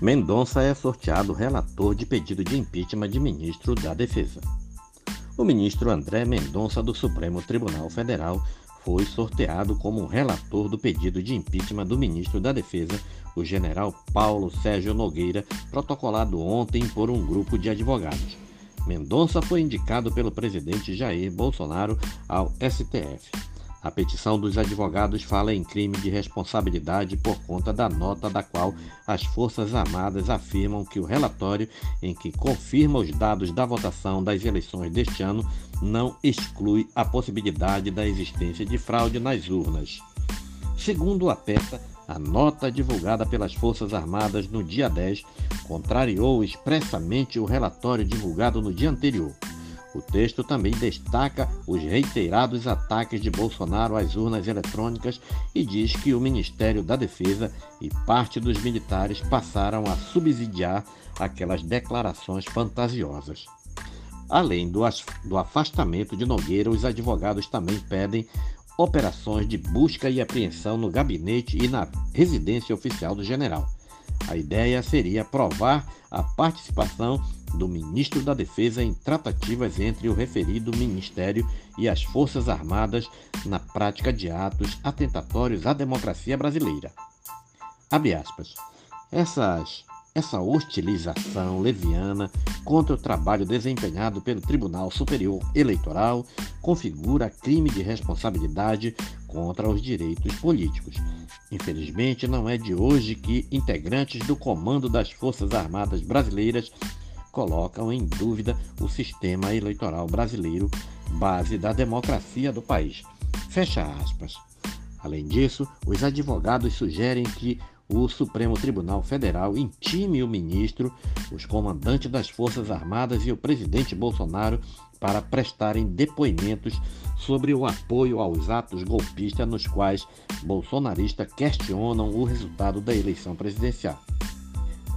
Mendonça é sorteado relator de pedido de impeachment de ministro da Defesa. O ministro André Mendonça do Supremo Tribunal Federal foi sorteado como relator do pedido de impeachment do ministro da Defesa, o general Paulo Sérgio Nogueira, protocolado ontem por um grupo de advogados. Mendonça foi indicado pelo presidente Jair Bolsonaro ao STF. A petição dos advogados fala em crime de responsabilidade por conta da nota da qual as Forças Armadas afirmam que o relatório em que confirma os dados da votação das eleições deste ano não exclui a possibilidade da existência de fraude nas urnas. Segundo a peça, a nota divulgada pelas Forças Armadas no dia 10 contrariou expressamente o relatório divulgado no dia anterior. O texto também destaca os reiterados ataques de Bolsonaro às urnas eletrônicas e diz que o Ministério da Defesa e parte dos militares passaram a subsidiar aquelas declarações fantasiosas. Além do, do afastamento de Nogueira, os advogados também pedem operações de busca e apreensão no gabinete e na residência oficial do general. A ideia seria provar a participação do ministro da Defesa em tratativas entre o referido ministério e as Forças Armadas na prática de atos atentatórios à democracia brasileira. Abre aspas. Essas, essa hostilização leviana contra o trabalho desempenhado pelo Tribunal Superior Eleitoral configura crime de responsabilidade contra os direitos políticos. Infelizmente, não é de hoje que integrantes do Comando das Forças Armadas Brasileiras colocam em dúvida o sistema eleitoral brasileiro, base da democracia do país. Fecha aspas. Além disso, os advogados sugerem que o Supremo Tribunal Federal intime o ministro, os comandantes das Forças Armadas e o presidente Bolsonaro para prestarem depoimentos sobre o apoio aos atos golpistas nos quais bolsonaristas questionam o resultado da eleição presidencial.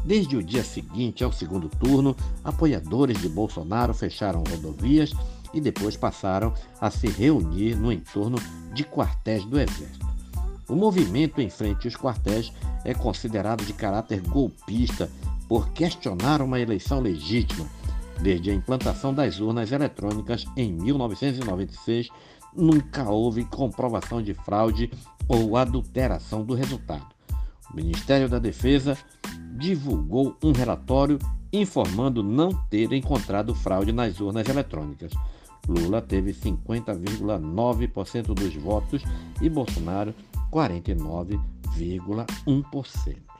Desde o dia seguinte ao segundo turno, apoiadores de Bolsonaro fecharam rodovias e depois passaram a se reunir no entorno de quartéis do Exército. O movimento em frente aos quartéis é considerado de caráter golpista por questionar uma eleição legítima. Desde a implantação das urnas eletrônicas em 1996, nunca houve comprovação de fraude ou adulteração do resultado. O Ministério da Defesa divulgou um relatório informando não ter encontrado fraude nas urnas eletrônicas. Lula teve 50,9% dos votos e Bolsonaro 49,1%.